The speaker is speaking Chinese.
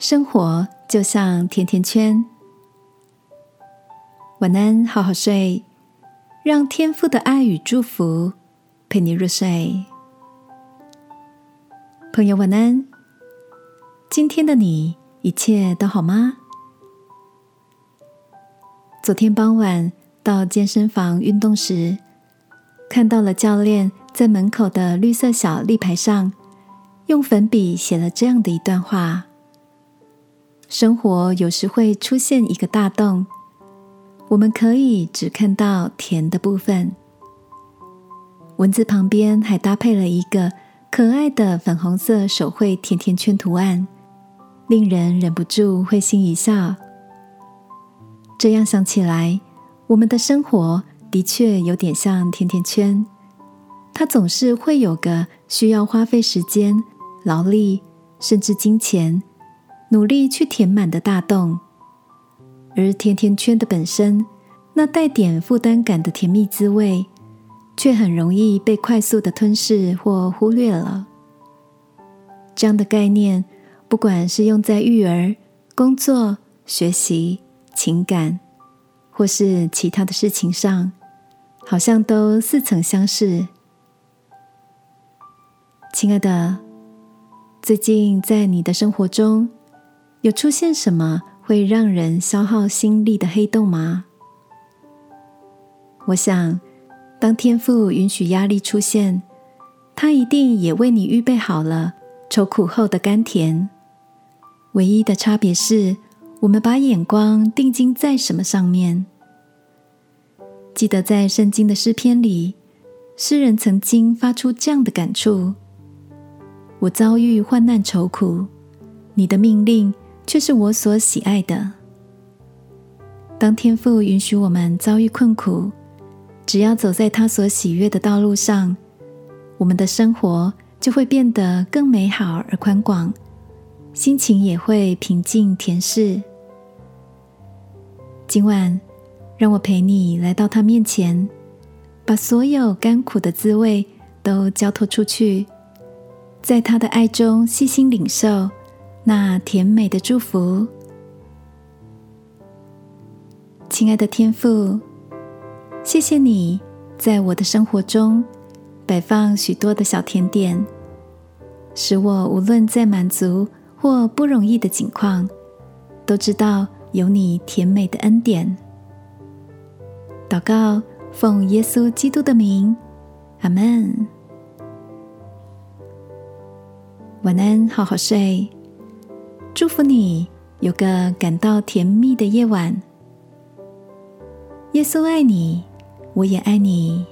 生活就像甜甜圈。晚安，好好睡，让天父的爱与祝福陪你入睡。朋友，晚安。今天的你一切都好吗？昨天傍晚到健身房运动时，看到了教练在门口的绿色小立牌上，用粉笔写了这样的一段话。生活有时会出现一个大洞，我们可以只看到甜的部分。文字旁边还搭配了一个可爱的粉红色手绘甜甜圈图案，令人忍不住会心一笑。这样想起来，我们的生活的确有点像甜甜圈，它总是会有个需要花费时间、劳力，甚至金钱。努力去填满的大洞，而甜甜圈的本身那带点负担感的甜蜜滋味，却很容易被快速的吞噬或忽略了。这样的概念，不管是用在育儿、工作、学习、情感，或是其他的事情上，好像都似曾相识。亲爱的，最近在你的生活中，有出现什么会让人消耗心力的黑洞吗？我想，当天赋允许压力出现，他一定也为你预备好了愁苦后的甘甜。唯一的差别是，我们把眼光定睛在什么上面。记得在圣经的诗篇里，诗人曾经发出这样的感触：我遭遇患难愁苦，你的命令。却是我所喜爱的。当天父允许我们遭遇困苦，只要走在他所喜悦的道路上，我们的生活就会变得更美好而宽广，心情也会平静恬适。今晚，让我陪你来到他面前，把所有甘苦的滋味都交托出去，在他的爱中细心领受。那甜美的祝福，亲爱的天父，谢谢你在我的生活中摆放许多的小甜点，使我无论在满足或不容易的境况，都知道有你甜美的恩典。祷告，奉耶稣基督的名，阿门。晚安，好好睡。祝福你有个感到甜蜜的夜晚。耶稣爱你，我也爱你。